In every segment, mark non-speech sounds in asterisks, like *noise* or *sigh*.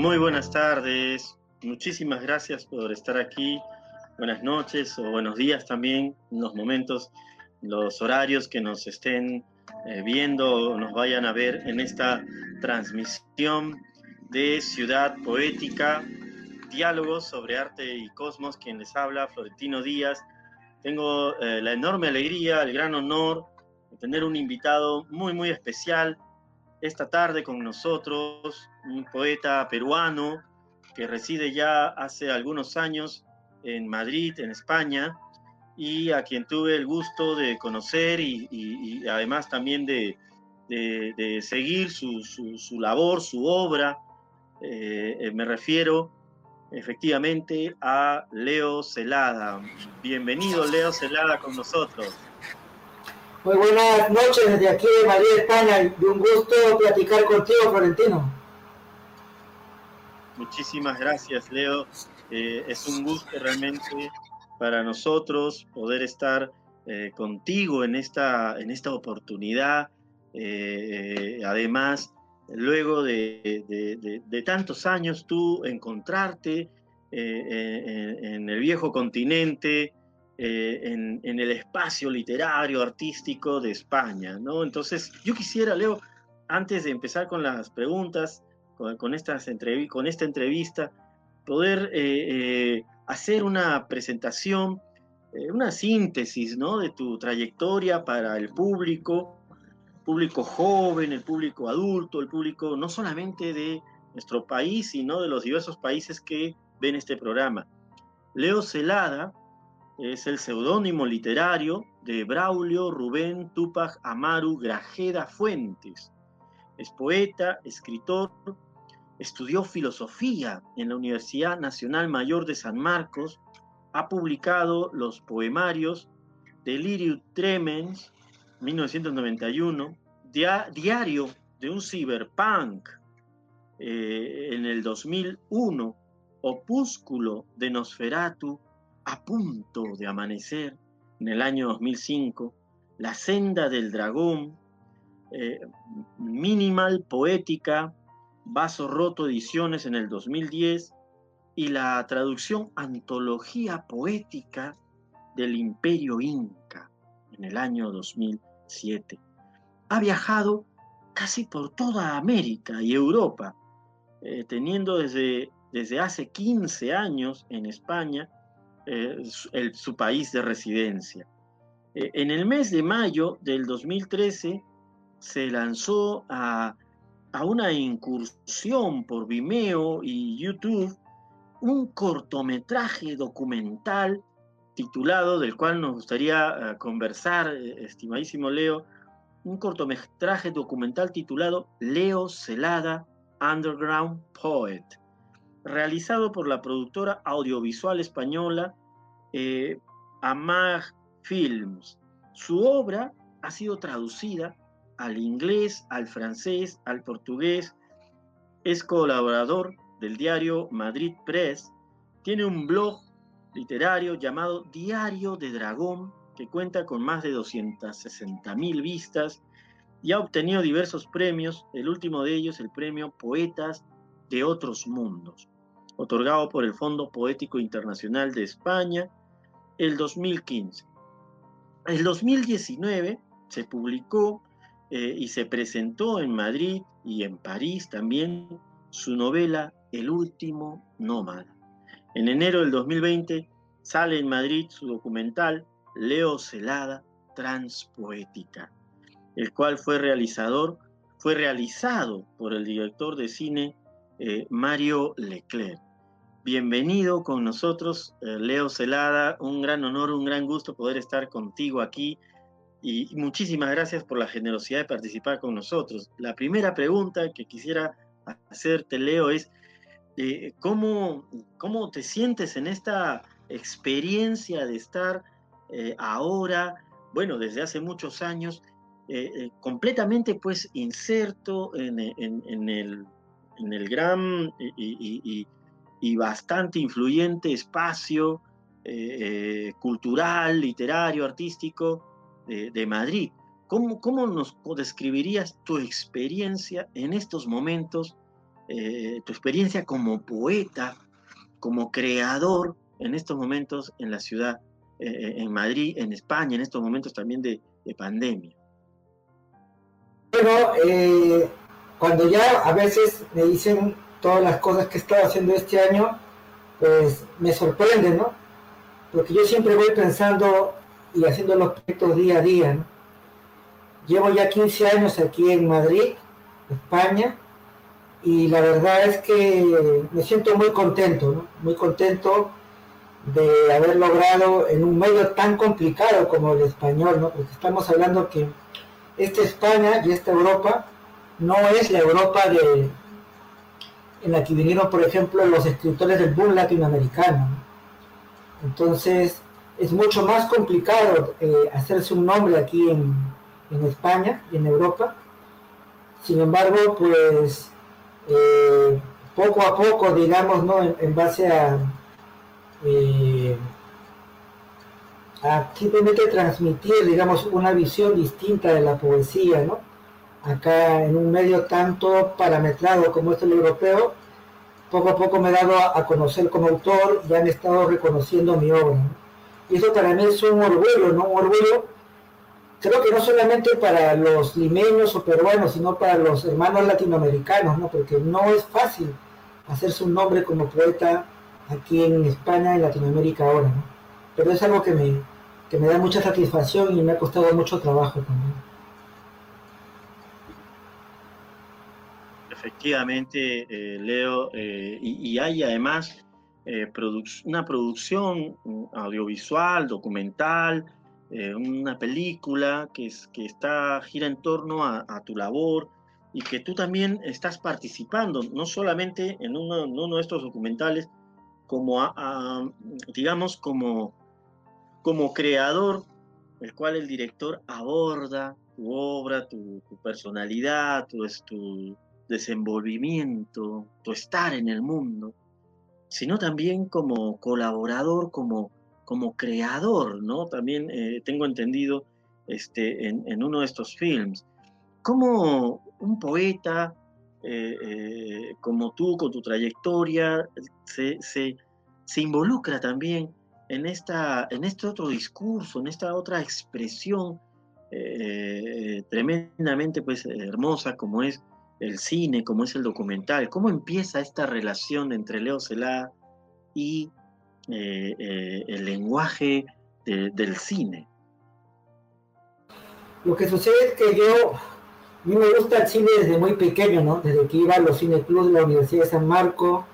Muy buenas tardes, muchísimas gracias por estar aquí. Buenas noches o buenos días también, los momentos, los horarios que nos estén eh, viendo o nos vayan a ver en esta transmisión de Ciudad Poética, diálogos sobre arte y cosmos, quien les habla, Florentino Díaz. Tengo eh, la enorme alegría, el gran honor de tener un invitado muy, muy especial esta tarde con nosotros, un poeta peruano que reside ya hace algunos años en Madrid, en España, y a quien tuve el gusto de conocer y, además también de, seguir su, labor, su obra. Eh, eh, me refiero efectivamente a Leo Celada. Bienvenido Leo Celada con nosotros. Muy buenas noches desde aquí de Madrid, España. De un gusto platicar contigo, Florentino. Muchísimas gracias, Leo. Eh, es un gusto realmente para nosotros poder estar eh, contigo en esta, en esta oportunidad. Eh, además, luego de, tantos años, tú encontrarte en el viejo continente, en, el espacio literario, artístico de España, ¿no? Entonces, yo quisiera, Leo, antes de empezar con las preguntas, con, estas con esta entrevista, poder eh, eh, hacer una presentación, eh, una síntesis ¿no? de tu trayectoria para el público, público joven, el público adulto, el público no solamente de nuestro país, sino de los diversos países que ven este programa. Leo Celada es el seudónimo literario de Braulio Rubén Tupac Amaru Grajeda Fuentes. Es poeta, escritor, Estudió filosofía en la Universidad Nacional Mayor de San Marcos. Ha publicado los poemarios Delirium Tremens, 1991, Diario de un Cyberpunk, eh, en el 2001, Opúsculo de Nosferatu, a punto de amanecer, en el año 2005, La Senda del Dragón, eh, Minimal Poética, Vaso Roto Ediciones en el 2010 y la traducción Antología Poética del Imperio Inca en el año 2007. Ha viajado casi por toda América y Europa, eh, teniendo desde, desde hace 15 años en España eh, su país de residencia. Eh, en el mes de mayo del 2013 se lanzó a una incursión por Vimeo y YouTube un cortometraje documental titulado, del cual nos gustaría eh, conversar, estimadísimo Leo, un cortometraje documental titulado Leo Celada, Underground Poet, realizado por la productora audiovisual española eh, Amag Films. Su obra ha sido traducida al inglés, al francés, al portugués. Es colaborador del diario Madrid Press. Tiene un blog literario llamado Diario de Dragón, que cuenta con más de 260 mil vistas y ha obtenido diversos premios, el último de ellos el premio Poetas de Otros Mundos, otorgado por el Fondo Poético Internacional de España el 2015. El 2019 se publicó eh, y se presentó en Madrid y en París también su novela El último nómada. En enero del 2020 sale en Madrid su documental Leo Celada Transpoética, el cual fue realizador, fue realizado por el director de cine eh, Mario Leclerc. Bienvenido con nosotros, eh, Leo Celada, un gran honor, un gran gusto poder estar contigo aquí y muchísimas gracias por la generosidad de participar con nosotros. La primera pregunta que quisiera hacerte, Leo, es eh, ¿cómo, ¿cómo, te sientes en esta experiencia de estar eh, ahora, bueno, desde hace muchos años, completamente pues inserto en, el, en el, gran y bastante influyente espacio cultural, literario, artístico de, Madrid. ¿Cómo, ¿Cómo, nos describirías tu experiencia en estos momentos eh, tu experiencia como poeta, como creador en estos momentos en la ciudad, eh, en Madrid, en España, en estos momentos también de, pandemia. Bueno, cuando ya a veces me dicen todas las cosas que he estado haciendo este año, pues me sorprende, ¿no? Porque yo siempre voy pensando y haciendo los proyectos día a día, ¿no? Llevo ya 15 años aquí en Madrid, España, y la verdad es que me siento muy contento, ¿no? Muy contento de haber logrado en un medio tan complicado como el español, ¿no? Porque estamos hablando que esta España y esta Europa no es la Europa de, en la que vinieron, por ejemplo, los escritores del boom latinoamericano. Entonces, es mucho más complicado eh, hacerse un nombre aquí en, España y en Europa. Sin embargo, pues eh, poco a poco, digamos, ¿no? en, base a, eh, a simplemente transmitir, digamos, una visión distinta de la poesía, ¿no? Acá en un medio tanto parametrado como es el europeo, poco a poco me he dado a, conocer como autor y han estado reconociendo mi obra. Y eso para mí es un orgullo, ¿no? Un orgullo, creo que no solamente para los limeños o peruanos, sino para los hermanos latinoamericanos, ¿no? Porque no es fácil hacerse un nombre como poeta aquí en España, en Latinoamérica ahora. Pero es algo que me, que me da mucha satisfacción y me ha costado mucho trabajo también. Efectivamente, eh, Leo, eh, y, hay además eh, una producción audiovisual, documental, una película que, es, que está, gira en torno a, tu labor y que tú también estás participando, no solamente en uno, de estos documentales, como, digamos, como, como creador, el cual el director aborda tu obra, tu, personalidad, tu, tu, desenvolvimiento, tu estar en el mundo, sino también como colaborador, como, como creador, ¿no? También eh, tengo entendido este, en, uno de estos films. Como un poeta eh, eh, como tú, con tu trayectoria, se, se, involucra también en, esta, en este otro discurso, en esta otra expresión tremendamente pues, hermosa como es el cine, como es el documental, cómo empieza esta relación entre Leo Celá y eh, eh, el lenguaje del cine. Lo que sucede es que yo, a mí me gusta el cine desde muy pequeño, ¿no? Desde que iba a los cineclubs de la Universidad de San Marco,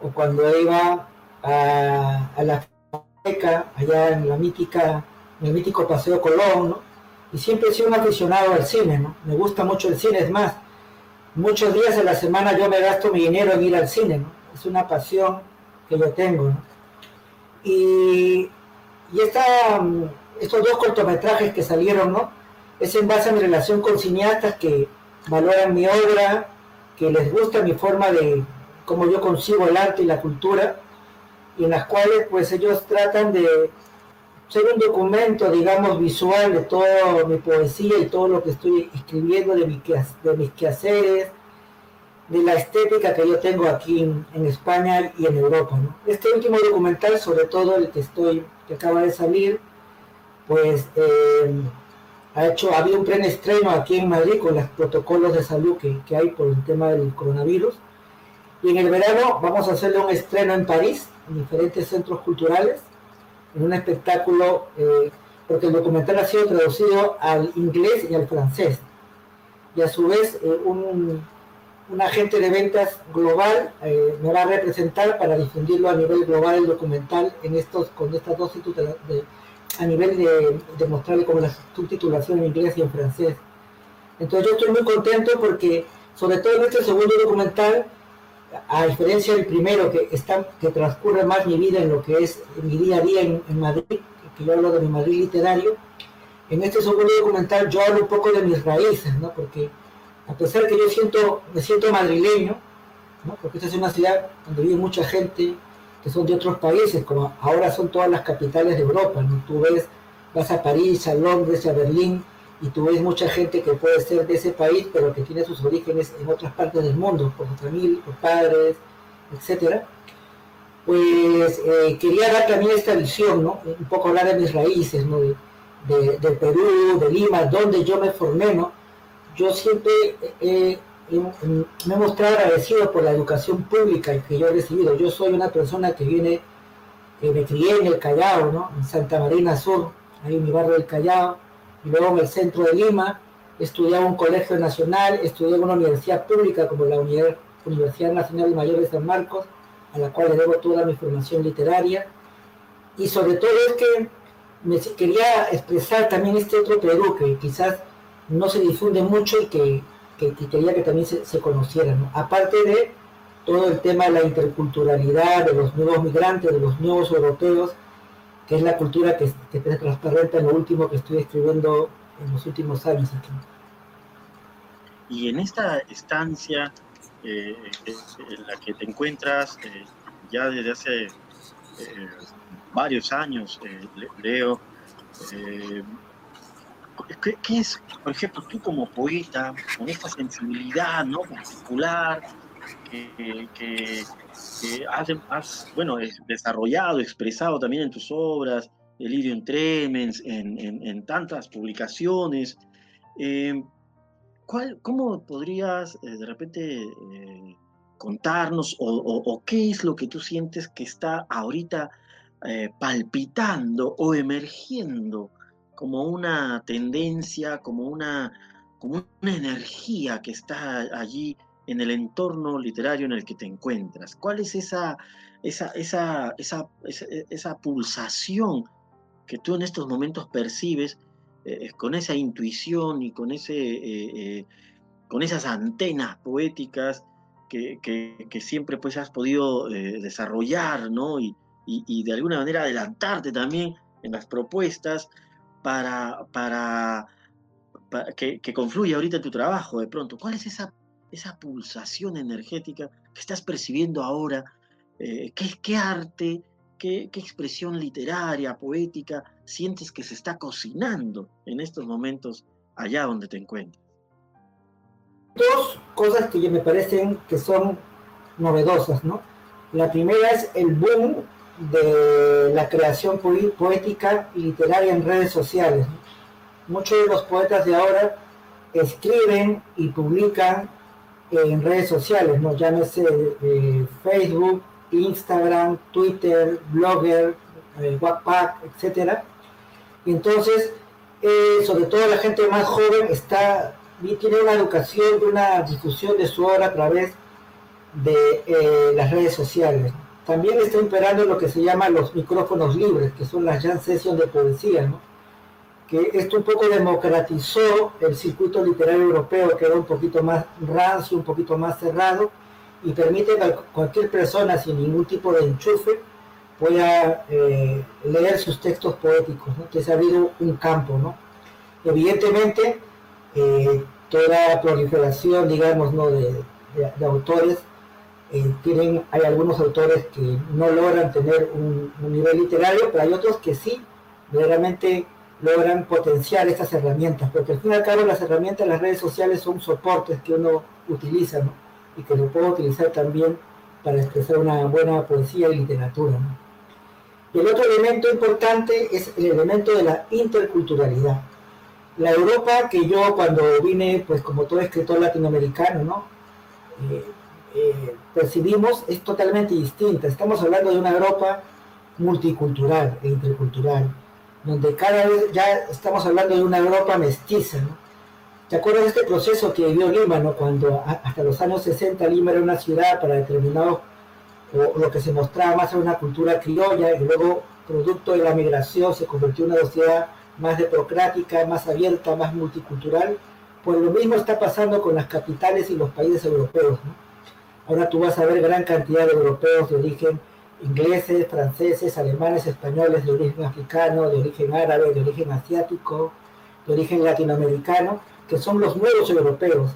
o cuando iba a, la FECA, allá en la mítica, en el mítico Paseo Colón, ¿no? Y siempre he sido un aficionado al cine, ¿no? Me gusta mucho el cine, es más, muchos días de la semana yo me gasto mi dinero en ir al cine, ¿no? Es una pasión que yo tengo, ¿no? Y, y esta, mm, estos dos cortometrajes que salieron, ¿no? Es en base a mi relación con cineastas que valoran mi obra, que les gusta mi forma de cómo yo consigo el arte y la cultura, y en las cuales pues ellos tratan de ser un documento, digamos, visual de toda mi poesía y todo lo que estoy escribiendo, de, mis quehaceres, de la estética que yo tengo aquí en, España y en Europa. Este último documental, sobre todo el que estoy, que acaba de salir, pues eh, ha hecho, ha habido un estreno aquí en Madrid con los protocolos de salud que, que hay por el tema del coronavirus. Y en el verano vamos a hacerle un estreno en París, en diferentes centros culturales en un espectáculo, eh, porque el documental ha sido traducido al inglés y al francés. Y a su vez, eh, un, agente de ventas global eh, me va a representar para difundirlo a nivel global el documental en estos, con estas dos de, a nivel de, de mostrarle como la subtitulación en inglés y en francés. Entonces yo estoy muy contento porque, sobre todo en este segundo documental, a diferencia del primero, que, está, que transcurre más mi vida en lo que es mi día a día en, Madrid, que yo hablo de mi Madrid literario, en este segundo documental yo hablo un poco de mis raíces, ¿no? Porque a pesar que yo siento, me siento madrileño, ¿no? Porque esta es una ciudad donde vive mucha gente que son de otros países, como ahora son todas las capitales de Europa, ¿no? Tú ves, vas a París, a Londres, a Berlín, y tú ves mucha gente que puede ser de ese país, pero que tiene sus orígenes en otras partes del mundo, por su familia, por padres, etcétera, pues eh, quería dar también esta visión, ¿no? Un poco hablar de mis raíces, ¿no? De, Perú, de Lima, donde yo me formé, ¿no? Yo siempre me he mostrado agradecido por la educación pública que yo he recibido. Yo soy una persona que viene, que me crié en el Callao, ¿no? En Santa Marina Sur, ahí en mi barrio del Callao, luego en el centro de Lima, estudié en un colegio nacional, estudié en una universidad pública como la Universidad Nacional Mayor de San Marcos, a la cual le debo toda mi formación literaria. Y sobre todo es que me quería expresar también este otro Perú que quizás no se difunde mucho y que, quería que también se, conociera. Aparte de todo el tema de la interculturalidad, de los nuevos migrantes, de los nuevos europeos, que es la cultura que, que se transparente en lo último que estoy escribiendo en los últimos años aquí. Y en esta estancia eh, eh, en la que te encuentras eh, ya desde hace varios años, Leo, ¿qué, es, por ejemplo, tú como poeta, con esta sensibilidad ¿no? particular que, que, has, bueno, desarrollado, expresado también en tus obras, Delirio en Tremens, en, en, tantas publicaciones? ¿Cómo podrías eh, de repente eh, contarnos o, qué es lo que tú sientes que está ahorita eh, palpitando o emergiendo como una tendencia, como una, como una energía que está allí en el entorno literario en el que te encuentras? ¿Cuál es esa, esa, esa, esa, pulsación que tú en estos momentos percibes eh, con esa intuición y con, ese, eh, eh, con esas antenas poéticas que, siempre pues has podido desarrollar, ¿no? Y, de alguna manera adelantarte también en las propuestas para, para, que, que, confluya ahorita tu trabajo de pronto. ¿Cuál es esa, esa pulsación energética que estás percibiendo ahora? ¿qué, ¿Qué arte, qué, qué expresión literaria, poética sientes que se está cocinando en estos momentos allá donde te encuentras? Dos cosas que me parecen que son novedosas, ¿no? La primera es el boom de la creación poética y literaria en redes sociales. Muchos de los poetas de ahora escriben y publican en redes sociales, ¿no? Llámese eh, Facebook, Instagram, Twitter, Blogger, eh, WhatsApp, etcétera. Entonces, eh, sobre todo la gente más joven está tiene una educación, una difusión de su obra a través de eh, las redes sociales. También está imperando lo que se llama los micrófonos libres, que son las jam sessions de poesía, ¿no? Que esto un poco democratizó el circuito literario europeo, que era un poquito más rancio, un poquito más cerrado, y permite a cualquier persona sin ningún tipo de enchufe pueda eh, leer sus textos poéticos, ¿no? que se ha habido un campo. ¿no? Evidentemente, eh, toda proliferación, digamos, ¿no? de, autores, eh, tienen, hay algunos autores que no logran tener un, nivel literario, pero hay otros que sí, verdaderamente logran potenciar estas herramientas, porque al fin y al cabo las herramientas de las redes sociales son soportes que uno utiliza, y que lo puede utilizar también para expresar una buena poesía y literatura. Y el otro elemento importante es el elemento de la interculturalidad. La Europa que yo cuando vine, pues como todo escritor latinoamericano, ¿no? Eh, eh, percibimos es totalmente distinta. Estamos hablando de una Europa multicultural e intercultural, donde cada vez ya estamos hablando de una Europa mestiza. ¿no? ¿Te acuerdas de este proceso que vivió Lima, ¿no? cuando hasta los años 60 Lima era una ciudad para determinados o lo que se mostraba más en una cultura criolla y luego producto de la migración se convirtió en una sociedad más democrática, más abierta, más multicultural, pues lo mismo está pasando con las capitales y los países europeos. Ahora tú vas a ver gran cantidad de europeos de origen ingleses, franceses, alemanes, españoles, de origen africano, de origen árabe, de origen asiático, de origen latinoamericano, que son los nuevos europeos.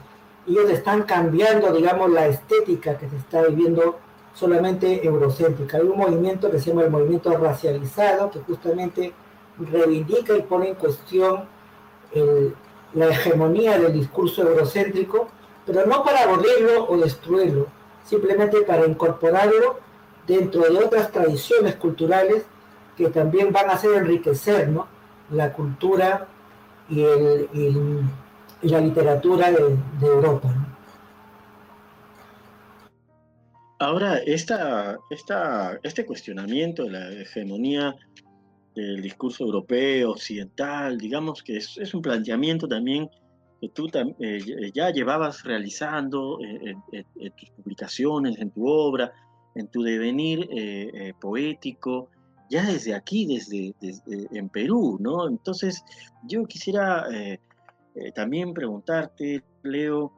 Ellos están cambiando, digamos, la estética que se está viviendo solamente eurocéntrica. Hay un movimiento que se llama el movimiento racializado, que justamente reivindica y pone en cuestión la hegemonía del discurso eurocéntrico, pero no para abolirlo o destruirlo, simplemente para incorporarlo dentro de otras tradiciones culturales que también van a hacer enriquecer la cultura y, la literatura de, Europa. Ahora, esta, esta, este cuestionamiento de la hegemonía del discurso europeo, occidental, digamos que es, un planteamiento también que tú eh, ya llevabas realizando en, tus publicaciones, en tu obra, en tu devenir eh, eh, poético, ya desde aquí, desde, en Perú, ¿no? Entonces, yo quisiera también preguntarte, Leo,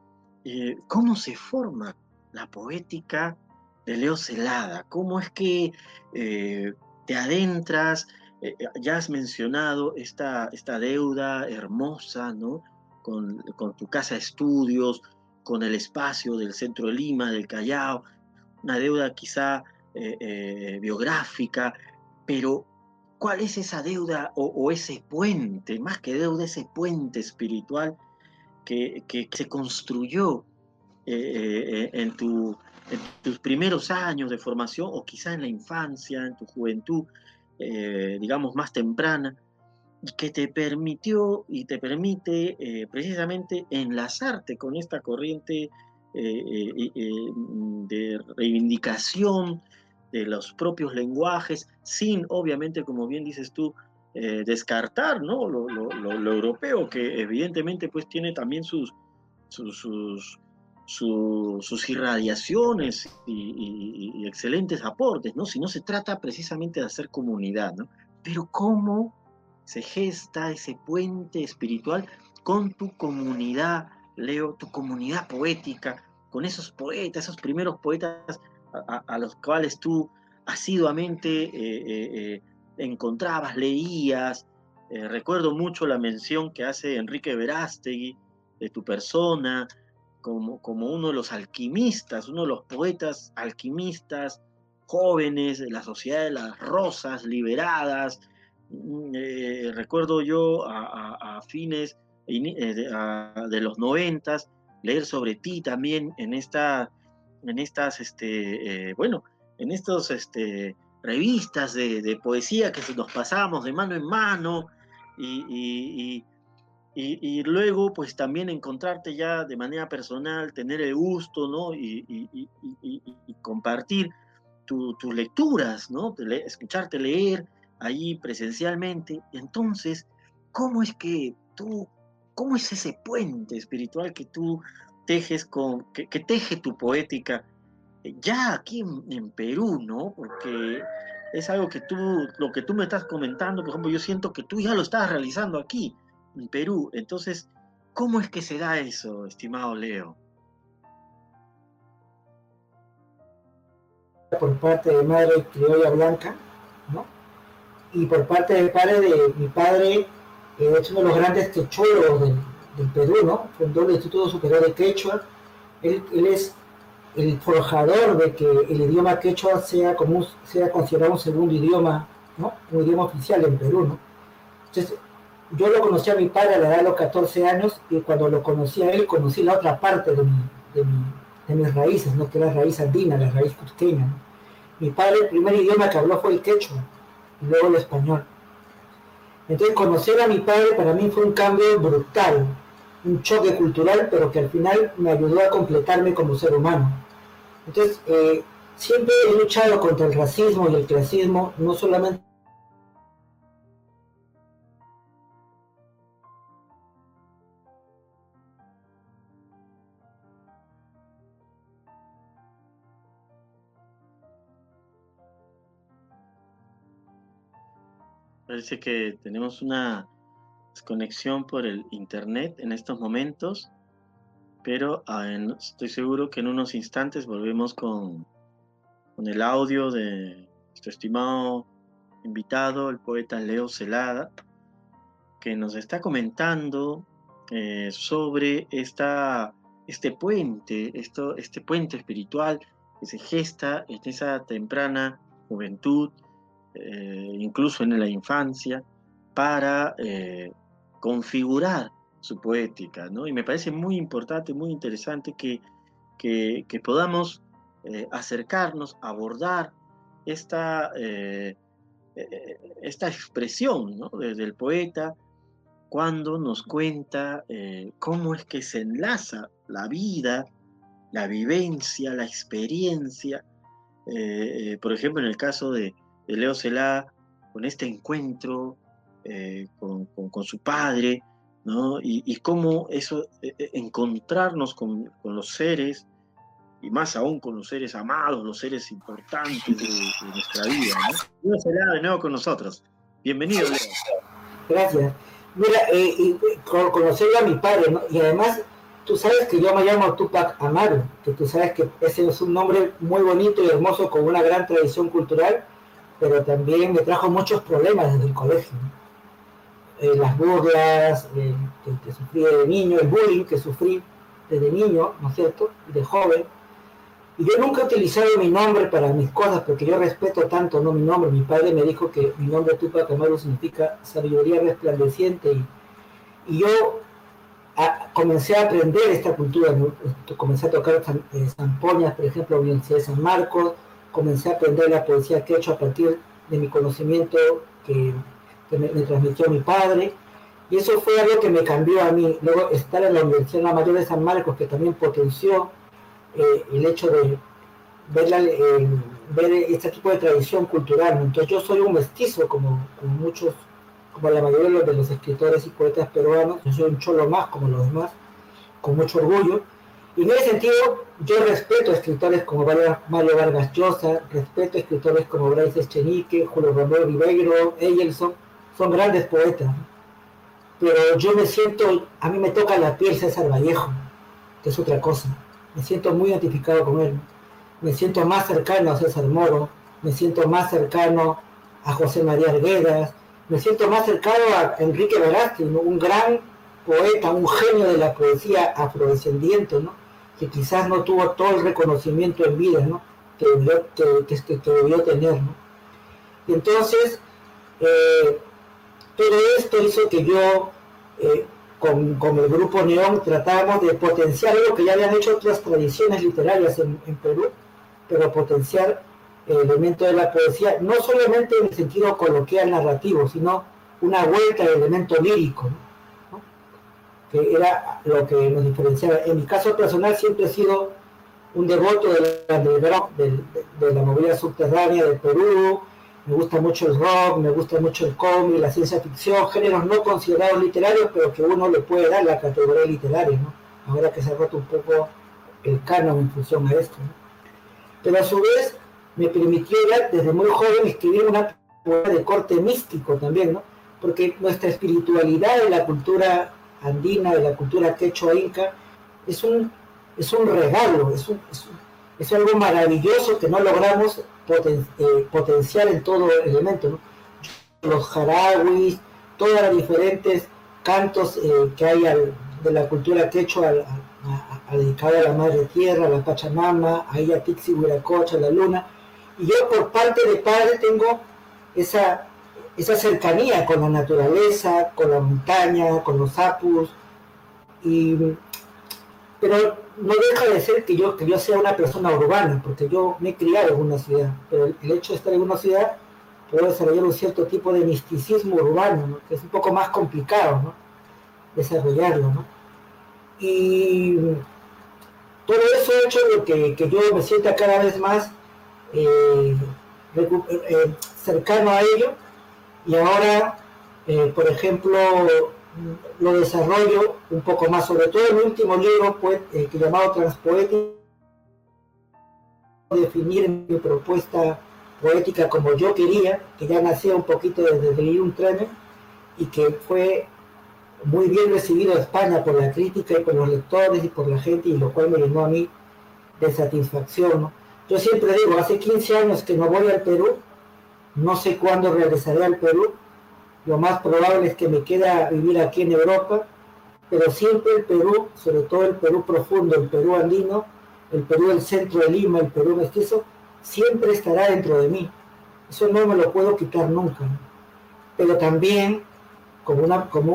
¿cómo se forma la poética de Leo Celada? ¿Cómo es que te adentras eh, eh, ya has mencionado esta, esta deuda hermosa, ¿no? Con, tu casa de estudios, con el espacio del centro de Lima, del Callao, una deuda quizá eh, biográfica, pero ¿cuál es esa deuda o, ese puente, más que deuda, ese puente espiritual que, se construyó en, tu, en tus primeros años de formación o quizá en la infancia, en tu juventud? Eh, digamos, más temprana, y que te permitió y te permite eh, precisamente enlazarte con esta corriente eh, de reivindicación de los propios lenguajes, sin, obviamente, como bien dices tú, descartar ¿no? Lo, europeo, que evidentemente pues tiene también sus, sus, sus irradiaciones y, excelentes aportes, ¿no? Si no se trata precisamente de hacer comunidad, ¿no? Pero cómo se gesta ese puente espiritual con tu comunidad, Leo, tu comunidad poética, con esos poetas, esos primeros poetas a, los cuales tú asiduamente eh, eh, eh, encontrabas, leías. recuerdo mucho la mención que hace Enrique Verástegui de tu persona, como, uno de los alquimistas, uno de los poetas alquimistas jóvenes de la sociedad de las rosas liberadas. Mm, recuerdo yo a, fines de, los noventas leer sobre ti también en, esta, en estas, este, eh, bueno, en estos este, revistas de, poesía que nos pasamos de mano en mano y y, luego, pues también encontrarte ya de manera personal, tener el gusto, ¿no? Y, compartir tus lecturas, ¿no? escucharte leer ahí presencialmente. Entonces, ¿cómo es que tú, cómo es ese puente espiritual que tú tejes con, que, teje tu poética eh, ya aquí en, Perú, ¿no? Porque es algo que tú, lo que tú me estás comentando, por ejemplo, yo siento que tú ya lo estás realizando aquí en Perú. Entonces, ¿cómo es que se da eso, estimado Leo? Por parte de madre criolla blanca, ¿no? Y por parte del padre de mi padre, es uno de los grandes quechólogos del, Perú, ¿no? Fundó el Instituto Superior de Quechua. Él, es el forjador de que el idioma quechua sea, como, sea considerado un segundo idioma, ¿no? Un idioma oficial en Perú, ¿no? Entonces, yo lo conocí a mi padre a la edad de los 14 años y cuando lo conocí a él conocí la otra parte de, mis raíces, ¿no? que era la raíz andina, la raíz cusqueña. Mi padre el primer idioma que habló fue el quechua y luego el español. Entonces conocer a mi padre para mí fue un cambio brutal, un choque cultural, pero que al final me ayudó a completarme como ser humano. Entonces, eh, siempre he luchado contra el racismo y el clasismo, no solamente Parece que tenemos una desconexión por el internet en estos momentos, pero ah, estoy seguro que en unos instantes volvemos con, con el audio de nuestro estimado invitado, el poeta Leo Celada, que nos está comentando eh, sobre esta, este puente, esto, este puente espiritual que se gesta en esa temprana juventud eh, incluso en la infancia, para eh, configurar su poética, ¿no? Y me parece muy importante, muy interesante que, que, podamos eh, acercarnos, abordar esta, eh, esta expresión ¿no? del poeta cuando nos cuenta cómo es que se enlaza la vida, la vivencia, la experiencia. por ejemplo, en el caso de, Leo Celá, con este encuentro con, con, su padre, y, cómo eso, e, e, encontrarnos con, los seres, y más aún con los seres amados, los seres importantes de, nuestra vida. ¿no? Dios será de nuevo con nosotros. Bienvenido, Leo. Gracias. Mira, eh, conocer a mi padre, ¿no? y además tú sabes que yo me llamo Tupac Amaru, que tú sabes que ese es un nombre muy bonito y hermoso con una gran tradición cultural, pero también me trajo muchos problemas desde el colegio. Eh, las burlas eh, que, sufrí de niño, el bullying que sufrí desde niño, ¿no es cierto?, de joven. Y yo nunca he utilizado mi nombre para mis cosas, porque yo respeto tanto no mi nombre. Mi padre me dijo que mi nombre Tupac Amaru significa sabiduría resplandeciente. Y, yo comencé a aprender esta cultura. Comencé a tocar eh, zampoñas, por ejemplo, en la Universidad de San Marcos. Comencé a aprender la poesía que he hecho a partir de mi conocimiento que que me, transmitió mi padre, y eso fue algo que me cambió a mí. Luego estar en la Universidad la Mayor de San Marcos, que también potenció eh, el hecho de ver, eh, ver este tipo de tradición cultural. Entonces yo soy un mestizo, como, muchos, como la mayoría de los escritores y poetas peruanos, yo soy un cholo más como los demás, con mucho orgullo. Y en ese sentido, yo respeto a escritores como Mario Vargas Llosa, respeto a escritores como Bryce Echenique, Julio Romero Ribeiro, Eyelson, son grandes poetas. Pero yo me siento, a mí me toca la piel César Vallejo, que es otra cosa. Me siento muy identificado con él. Me siento más cercano a César Moro, me siento más cercano a José María Arguedas, me siento más cercano a Enrique Verástegui, un gran poeta, un genio de la poesía afrodescendiente, ¿no? Que quizás no tuvo todo el reconocimiento en vida ¿no? que, debió, que, debió tener. ¿no? Entonces, eh, todo esto hizo que yo, eh, con, el grupo Neón, tratábamos de potenciar algo que ya habían hecho otras tradiciones literarias en, Perú, pero potenciar el elemento de la poesía, no solamente en el sentido coloquial narrativo, sino una vuelta al elemento lírico, que era lo que nos diferenciaba. En mi caso personal siempre he sido un devoto de la, de la movida subterránea de Perú, me gusta mucho el rock, me gusta mucho el cómic, la ciencia ficción, géneros no considerados literarios, pero que uno le puede dar la categoría literaria, ¿no? Ahora que se ha roto un poco el canon en función a esto, ¿no? Pero a su vez me permitió ya desde muy joven escribir una poesía de corte místico también, ¿no? Porque nuestra espiritualidad de la cultura andina, de la cultura quechua inca, es un, es un regalo, es, un, es, algo maravilloso que no logramos eh, potenciar en todo elemento. Los jarawis, todos los diferentes cantos eh, que hay de la cultura quechua dedicada a la madre tierra, a la Pachamama, a ella Tixi, Huiracocha, la luna. Y yo por parte de padre tengo esa, esa cercanía con la naturaleza, con la montaña, con los apus. Y, pero no deja de ser que yo, que yo sea una persona urbana, porque yo me he criado en una ciudad, pero el, hecho de estar en una ciudad puedo desarrollar un cierto tipo de misticismo urbano, que es un poco más complicado ¿no? desarrollarlo. ¿no? Y todo eso ha hecho que, que yo me sienta cada vez más eh, eh, cercano a ello, y ahora, eh, por ejemplo, lo desarrollo un poco más, sobre todo mi último libro pues, eh, llamado Transpoético, definir mi propuesta poética como yo quería, que ya nacía un poquito desde un tren y que fue muy bien recibido en España por la crítica y por los lectores y por la gente, y lo cual me llenó a mí de satisfacción. Yo siempre digo, hace 15 años que no voy al Perú, no sé cuándo regresaré al Perú, lo más probable es que me quede a vivir aquí en Europa, pero siempre el Perú, sobre todo el Perú profundo, el Perú andino, el Perú del centro de Lima, el Perú mestizo, siempre estará dentro de mí. Eso no me lo puedo quitar nunca. Pero también, como,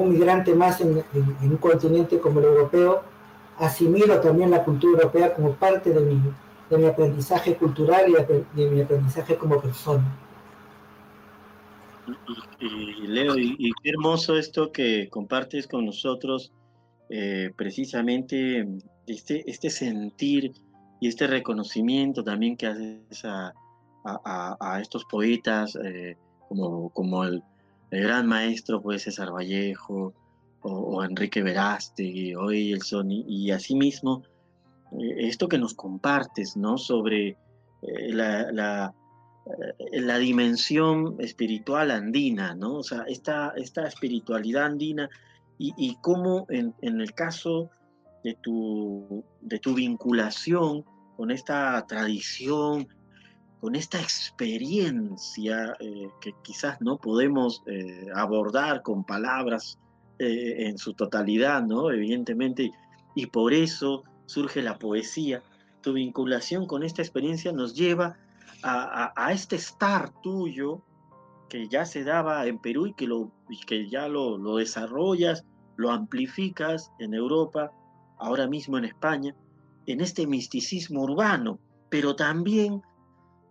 un migrante más en, un continente como el europeo, asimilo también la cultura europea como parte de mi aprendizaje cultural y de, mi aprendizaje como persona. Y, Leo, y, qué hermoso esto que compartes con nosotros, eh, precisamente este, este sentir y este reconocimiento también que haces a, a, estos poetas eh, como, como el, gran maestro pues César Vallejo o, Enrique Verástegui o Elson y, y asimismo eh, esto que nos compartes ¿no? sobre eh, la, la, dimensión espiritual andina, ¿no? o sea, esta, esta espiritualidad andina y, y cómo en, el caso de tu, de tu vinculación con esta tradición con esta experiencia eh, que quizás no podemos eh, abordar con palabras eh, en su totalidad, ¿no? Evidentemente, y por eso surge la poesía. Tu vinculación con esta experiencia nos lleva a, este estar tuyo que ya se daba en Perú y que, lo, que ya lo, lo desarrollas, lo amplificas en Europa, ahora mismo en España, en este misticismo urbano, pero también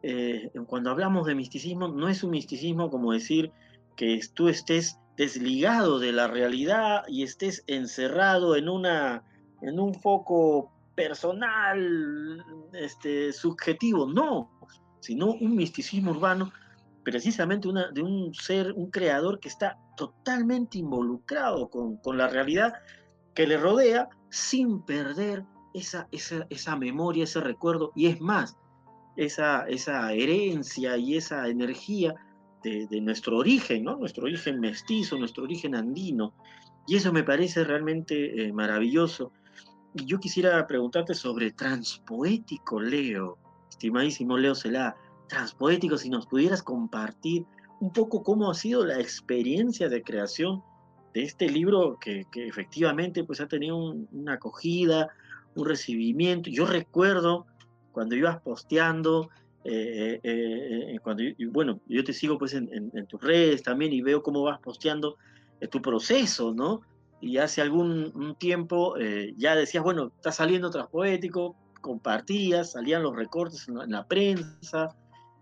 eh, cuando hablamos de misticismo, no es un misticismo como decir que tú estés desligado de la realidad y estés encerrado en, una, en un foco personal, este, subjetivo, no, sino un misticismo urbano, precisamente de un ser, un creador que está totalmente involucrado con, con la realidad que le rodea sin perder esa, esa, esa memoria, ese recuerdo, y es más, esa, esa herencia y esa energía de, nuestro origen, ¿no? Nuestro origen mestizo, nuestro origen andino. Y eso me parece realmente eh, maravilloso. Y yo quisiera preguntarte sobre transpoético, Leo, estimadísimo Leo Celá, transpoético, si nos pudieras compartir un poco cómo ha sido la experiencia de creación de este libro que, efectivamente pues ha tenido una acogida, un recibimiento. Yo recuerdo cuando ibas posteando, eh, eh, eh, cuando, bueno, yo te sigo pues en, tus redes también y veo cómo vas posteando tu proceso, ¿no? Y hace algún tiempo ya decías, bueno, está saliendo Transpoético, compartías, salían los recortes en la, prensa.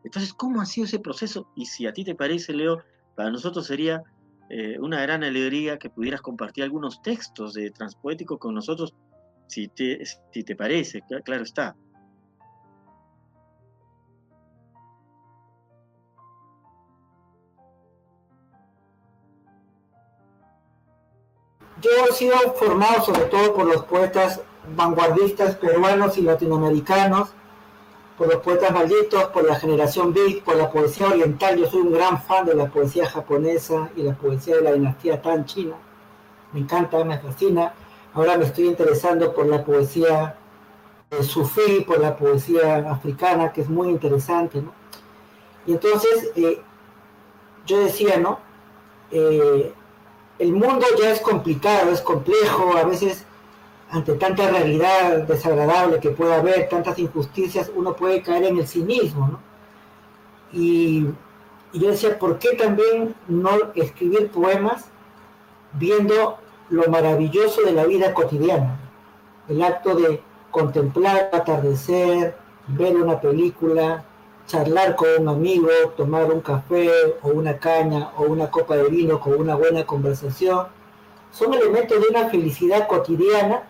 Entonces, ¿cómo ha sido ese proceso? Y si a ti te parece, Leo, para nosotros sería una gran alegría que pudieras compartir algunos textos de Transpoético con nosotros, si te, si te parece, claro está. yo he sido formado sobre todo por los poetas vanguardistas peruanos y latinoamericanos, por los poetas malditos, por la generación Beat, por la poesía oriental. Yo soy un gran fan de la poesía japonesa y la poesía de la dinastía Tan china. Me encanta, me fascina. Ahora me estoy interesando por la poesía eh, sufí, por la poesía africana, que es muy interesante. Y entonces eh, yo decía, ¿no? Eh, el mundo ya es complicado, es complejo, a veces ante tanta realidad desagradable que pueda haber, tantas injusticias, uno puede caer en el cinismo, ¿no? Y, yo decía, ¿por qué también no escribir poemas viendo lo maravilloso de la vida cotidiana? El acto de contemplar, atardecer, ver una película, charlar con un amigo, tomar un café o una caña o una copa de vino con una buena conversación, son elementos de una felicidad cotidiana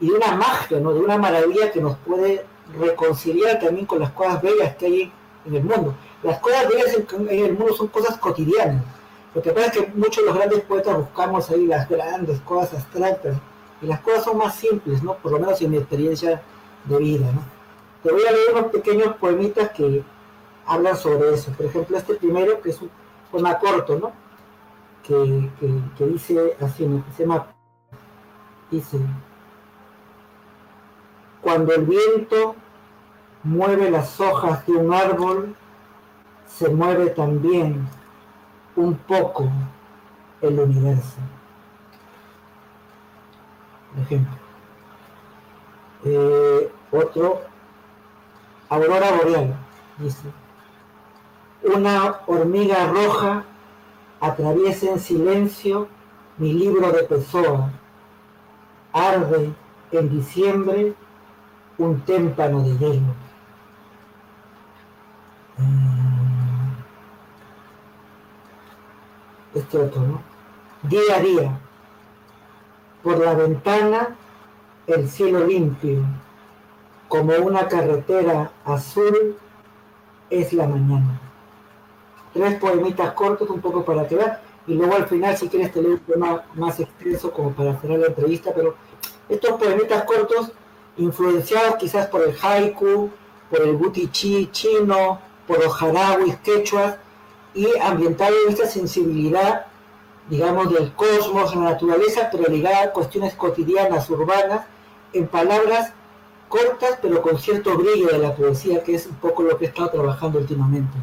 y de una magia, ¿no? de una maravilla que nos puede reconciliar también con las cosas bellas que hay en el mundo. Las cosas bellas en, el mundo son cosas cotidianas. Lo que pasa es que muchos de los grandes poetas buscamos ahí las grandes cosas abstractas y las cosas son más simples, ¿no? por lo menos en mi experiencia de vida. ¿no? Te voy a leer unos pequeños poemitas que hablan sobre eso. Por ejemplo, este primero, que es un poema corto, ¿no? Que, dice así, ¿no? se llama, dice, cuando el viento mueve las hojas de un árbol, se mueve también un poco el universo. Ejemplo. Eh, otro, Aurora Boreal, dice, una hormiga roja atraviesa en silencio mi libro de Pessoa, arde en diciembre un témpano de hielo. Mm. Este otro, ¿no? Día a día, por la ventana, el cielo limpio, como una carretera azul, es la mañana. Tres poemitas cortos, un poco para quedar, y luego al final, si quieres, te leo un poema más extenso como para cerrar la entrevista, pero estos poemitas cortos, influenciados quizás por el haiku, por el butichi chino, por los harawis quechuas, y ambientados en esta sensibilidad, digamos, del cosmos, la naturaleza, pero ligada a cuestiones cotidianas, urbanas, en palabras cortas, pero con cierto brillo de la poesía, que es un poco lo que he estado trabajando últimamente.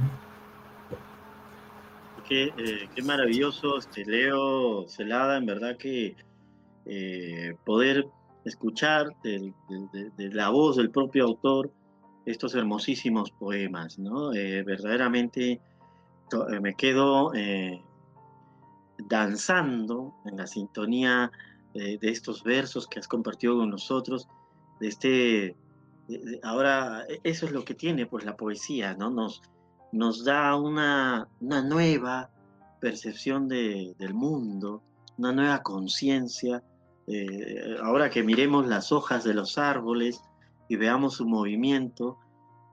Eh, qué, maravilloso, este, Leo Celada, en verdad que eh, poder escuchar de, la voz del propio autor estos hermosísimos poemas, ¿no? Eh, verdaderamente me quedo danzando en la sintonía de estos versos que has compartido con nosotros, de este, ahora eso es lo que tiene pues la poesía, ¿no? Nos, nos da una, nueva percepción del mundo, una nueva conciencia. Eh, ahora que miremos las hojas de los árboles y veamos su movimiento,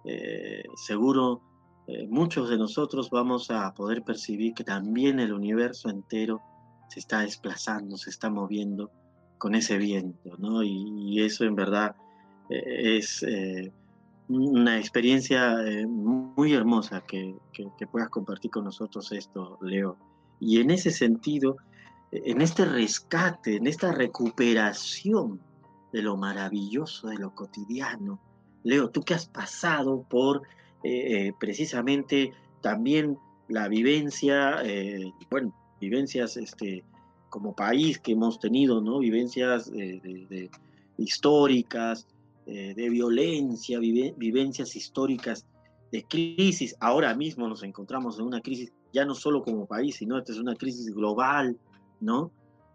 eh, seguro eh, muchos de nosotros vamos a poder percibir que también el universo entero se está desplazando, se está moviendo con ese viento, ¿no? Y, eso en verdad es una experiencia muy hermosa que, puedas compartir con nosotros esto, Leo. Y en ese sentido, en este rescate, en esta recuperación de lo maravilloso, de lo cotidiano, Leo, tú que has pasado por eh, eh, precisamente también la vivencia, bueno, vivencias este, como país que hemos tenido, ¿no? Vivencias históricas, eh, de violencia, vivencias históricas de crisis. Ahora mismo nos encontramos en una crisis ya no solo como país, sino esta es una crisis global, ¿no?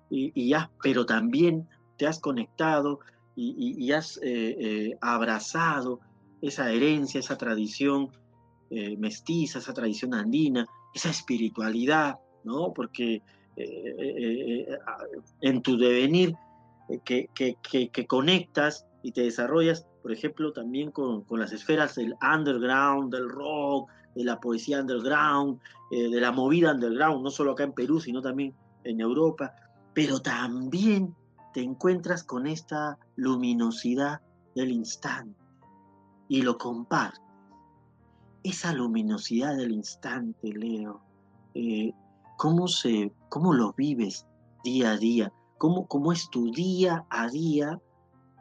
Y, ya, pero también te has conectado y, has eh, eh, abrazado esa herencia, esa tradición mestiza, esa tradición andina, esa espiritualidad, ¿no? Porque en tu devenir que, que, conectas y te desarrollas, por ejemplo, también con, las esferas del underground, del rock, de la poesía underground, eh, de la movida underground, no solo acá en Perú, sino también en Europa, pero también te encuentras con esta luminosidad del instante y lo compartes. Esa luminosidad del instante, Leo, eh, ¿cómo, se, ¿cómo lo vives día a día? ¿Cómo, ¿Cómo es tu día a día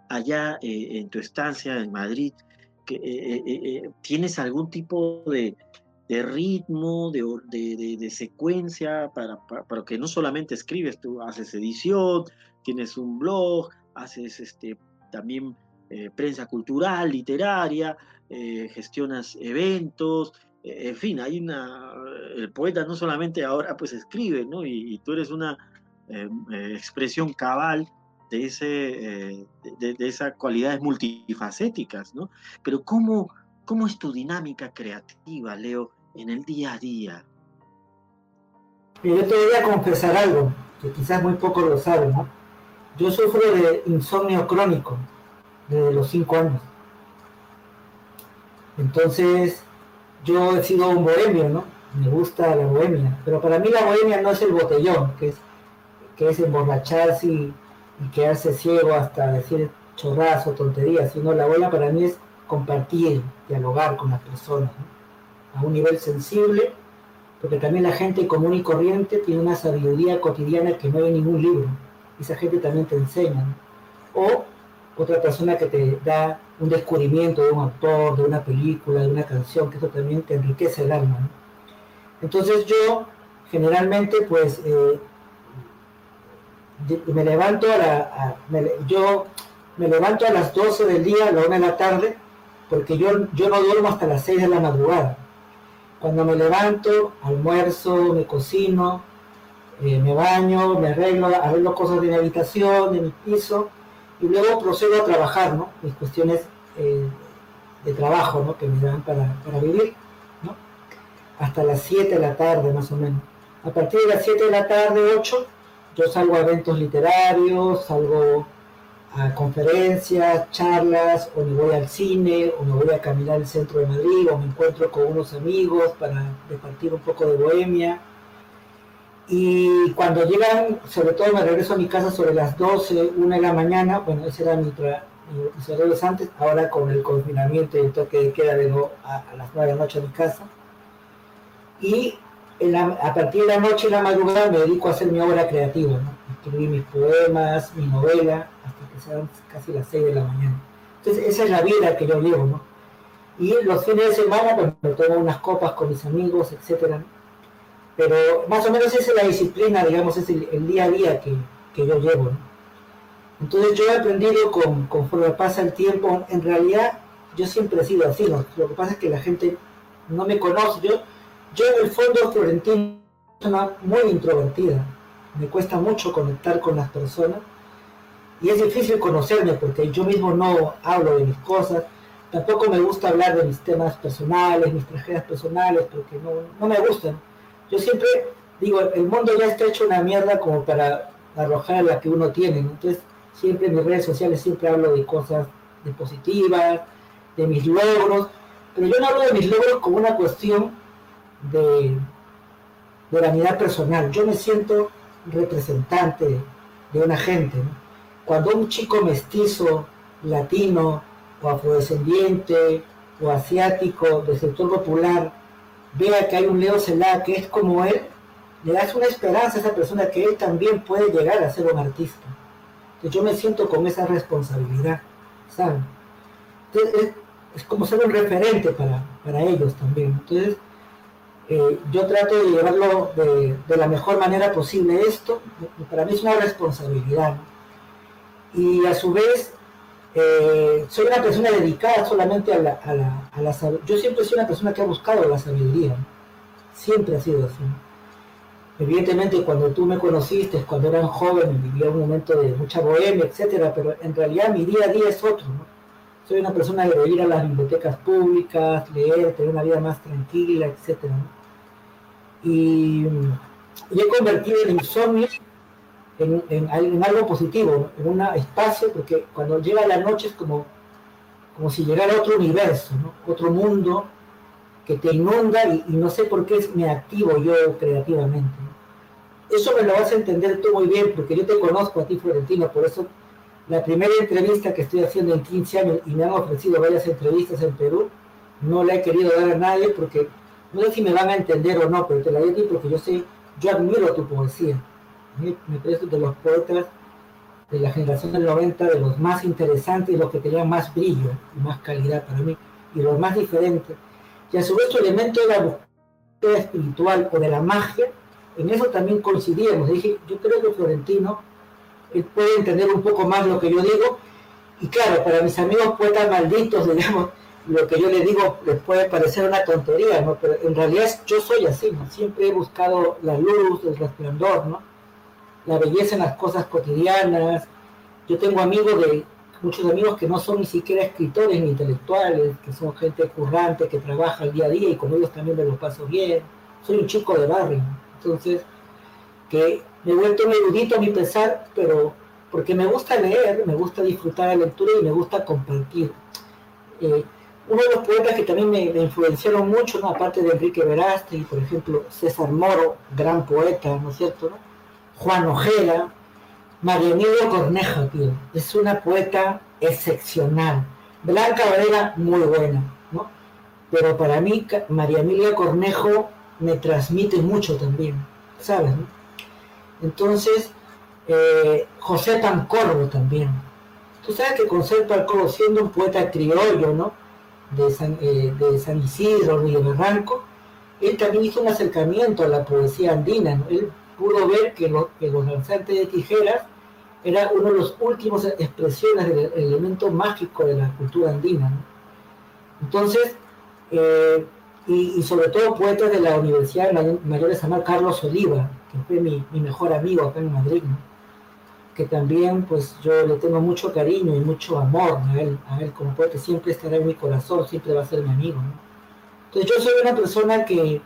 allá eh, en tu estancia en Madrid, que, eh, ¿tienes algún tipo de, ritmo, de, secuencia para, para, que no solamente escribes, tú haces edición, tienes un blog, haces este, también prensa cultural, literaria, gestionas eventos, en fin, hay una, el poeta no solamente ahora pues escribe, ¿no? Y, tú eres una expresión cabal de, ese, eh, de, esas cualidades multifacéticas, ¿no? Pero ¿cómo, ¿cómo es tu dinámica creativa, Leo, en el día a día? Yo te voy a confesar algo, que quizás muy poco lo saben, ¿no? Yo sufro de insomnio crónico desde los cinco años. Entonces, yo he sido un bohemio, ¿no? Me gusta la bohemia, pero para mí la bohemia no es el botellón, que es, que es emborracharse y quedarse ciego hasta decir chorrazo, tonterías, sino la bola para mí es compartir, dialogar con las personas, a un nivel sensible, porque también la gente común y corriente tiene una sabiduría cotidiana que no hay ningún libro, esa gente también te enseña, o otra persona que te da un descubrimiento de un autor, de una película, de una canción, que eso también te enriquece el alma. Entonces yo generalmente pues eh, me levanto a la, yo me levanto a las 12 del día, a la 1 de la tarde, porque yo, yo no duermo hasta las 6 de la madrugada. Cuando me levanto, almuerzo, me cocino, eh, me baño, me arreglo, arreglo cosas de mi habitación, de mi piso, y luego procedo a trabajar, ¿no? Mis cuestiones eh, de trabajo, ¿no? Que me dan para, para vivir, ¿no? Hasta las 7 de la tarde, más o menos. A partir de las 7 de la tarde, 8, yo salgo a eventos literarios, salgo a conferencias, charlas, o me voy al cine, o me voy a caminar al centro de Madrid, o me encuentro con unos amigos para repartir un poco de bohemia. Y cuando llegan, sobre todo me regreso a mi casa sobre las 12, 1 de la mañana, bueno, ese era mi, horarios antes, ahora con el confinamiento y el toque de queda vengo a, las 9 de la noche a mi casa. Y a partir de la noche y la madrugada me dedico a hacer mi obra creativa, ¿no? mis poemas, mi novela, sean casi las 6 de la mañana. Entonces esa es la vida que yo llevo, ¿no? Y los fines de semana pues, tomo unas copas con mis amigos, etcétera. Pero más o menos esa es la disciplina, digamos, es el, día a día que, que, yo llevo, ¿no? Entonces yo he aprendido con, conforme pasa el tiempo, en realidad yo siempre he sido así, ¿no? Lo que pasa es que la gente no me conoce, yo yo en el fondo, Florentino, es una muy introvertida. Me cuesta mucho conectar con las personas y es difícil conocerme porque yo mismo no hablo de mis cosas. Tampoco me gusta hablar de mis temas personales, mis tragedias personales, porque no, me gustan. Yo siempre digo, el mundo ya está hecho una mierda como para arrojar la que uno tiene. Entonces, siempre en mis redes sociales siempre hablo de cosas de positivas, de mis logros, pero yo no hablo de mis logros como una cuestión de, de la unidad personal. Yo me siento representante de una gente. Cuando un chico mestizo, latino o afrodescendiente o asiático del sector popular vea que hay un Leo Celá que es como él, le das una esperanza a esa persona que él también puede llegar a ser un artista. Entonces yo me siento con esa responsabilidad, ¿saben? Entonces es, como ser un referente para, para ellos también. Entonces eh, yo trato de llevarlo de, la mejor manera posible esto, para mí es una responsabilidad. Y a su vez, eh, soy una persona dedicada solamente a la, a, la, Yo siempre soy una persona que ha buscado la sabiduría, siempre ha sido así. Evidentemente, cuando tú me conociste, cuando era joven, vivía un momento de mucha bohemia, etcétera, pero en realidad mi día a día es otro. Soy una persona de ir a las bibliotecas públicas, leer, tener una vida más tranquila, etcétera. Y, he convertido el insomnio en, algo positivo, en un espacio, porque cuando llega la noche es como, como si llegara otro universo, otro mundo que te inunda y, no sé por qué me activo yo creativamente. Eso me lo vas a entender tú muy bien, porque yo te conozco a ti, Florentino, por eso la primera entrevista que estoy haciendo en 15 años y me han ofrecido varias entrevistas en Perú, no la he querido dar a nadie porque no sé si me van a entender o no, pero te la digo porque yo sé, yo admiro tu poesía. Me, parece de los poetas de la generación del 90, de los más interesantes los que tenían más brillo y más calidad para mí, y los más diferentes. Y a su vez su elemento de la búsqueda espiritual o de la magia, en eso también coincidíamos. Dije, yo creo que Florentino él puede entender un poco más lo que yo digo. Y claro, para mis amigos poetas malditos, *laughs* digamos, lo que yo le digo les puede parecer una tontería, ¿no? Pero en realidad yo soy así, ¿no? Siempre he buscado la luz, el resplandor, ¿no? La belleza en las cosas cotidianas. Yo tengo amigos de, muchos amigos que no son ni siquiera escritores ni intelectuales, que son gente currante, que trabaja el día a día y con ellos también me lo paso bien. Soy un chico de barrio, entonces, que me he vuelto un erudito a mi pesar, pero porque me gusta leer, me gusta disfrutar la lectura y me gusta compartir. Eh, uno de los poetas que también me, influenciaron mucho, aparte de Enrique Verástegui, por ejemplo, César Moro, gran poeta, ¿no es cierto? Juan Ojeda, María Emilia Cornejo, tío, es una poeta excepcional. Blanca Varela, muy buena, ¿no? Pero para mí, María Emilia Cornejo me transmite mucho también, ¿sabes? Entonces, eh, José Pancorbo también. Tú sabes que José Pancorbo, siendo un poeta criollo, ¿no? de San, eh, de San Isidro, Río Barranco, él también hizo un acercamiento a la poesía andina. Él pudo ver que, los lanzantes de tijeras era uno de los últimos expresiones del elemento mágico de la cultura andina. Entonces, eh, y, sobre todo poetas de la Universidad Mayor de San Carlos Oliva, que fue mi, mejor amigo acá en Madrid, que también pues yo le tengo mucho cariño y mucho amor a él, a él como poeta, siempre estará en mi corazón, siempre va a ser mi amigo. Entonces yo soy una persona que,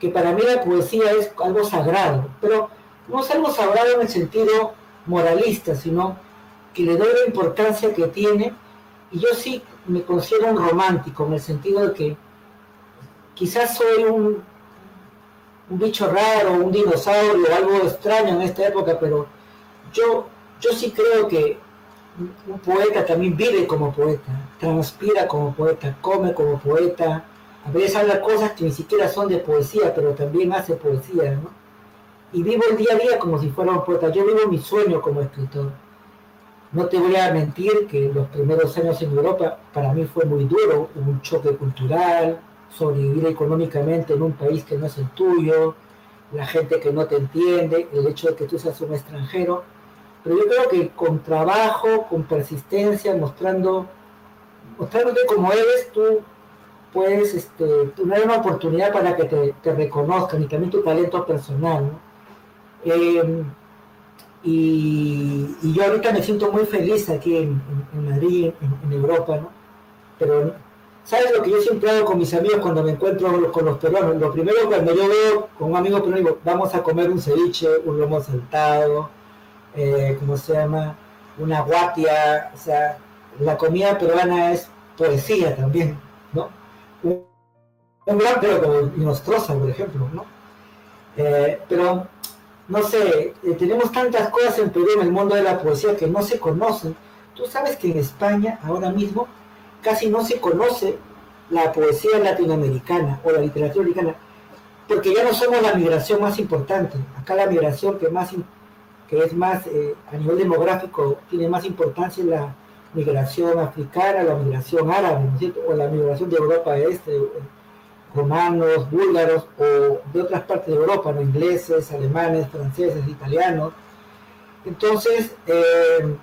que para mí la poesía es algo sagrado, pero no es algo sagrado en el sentido moralista, sino que le doy la importancia que tiene y yo sí me considero un romántico en el sentido de que quizás soy un, un bicho raro, un dinosaurio, algo extraño en esta época, pero yo, yo sí creo que un poeta también vive como poeta, transpira como poeta, come como poeta, a veces habla cosas que ni siquiera son de poesía, pero también hace poesía, ¿no? Y vivo el día a día como si fuera un poeta, yo vivo mi sueño como escritor. No te voy a mentir que los primeros años en Europa para mí fue muy duro, un choque cultural, sobrevivir económicamente en un país que no es el tuyo, la gente que no te entiende, el hecho de que tú seas un extranjero. Pero yo creo que con trabajo, con persistencia, mostrando, mostrándote como eres, tú puedes este, tener una oportunidad para que te, reconozcan y también tu talento personal. Eh, y, yo ahorita me siento muy feliz aquí en, Madrid, en, Europa, ¿no? Pero, ¿sabes lo que yo siempre hago con mis amigos cuando me encuentro con los peruanos? Lo primero cuando yo veo con un amigo peruano, digo, vamos a comer un ceviche, un lomo saltado, eh, ¿cómo se llama? Una guatia, o sea, la comida peruana es poesía también, ¿no? Un, gran pero como Nostrosa, por ejemplo, ¿no? Eh, pero no sé, eh, tenemos tantas cosas en Perú en el mundo de la poesía que no se conocen. Tú sabes que en España ahora mismo casi no se conoce la poesía latinoamericana o la literatura americana, porque ya no somos la migración más importante. Acá la migración que más que es más eh, a nivel demográfico tiene más importancia es la migración africana, la migración árabe, ¿no es cierto? o la migración de Europa Este, romanos, búlgaros o de otras partes de Europa, ¿no? ingleses, alemanes, franceses, italianos. Entonces, eh,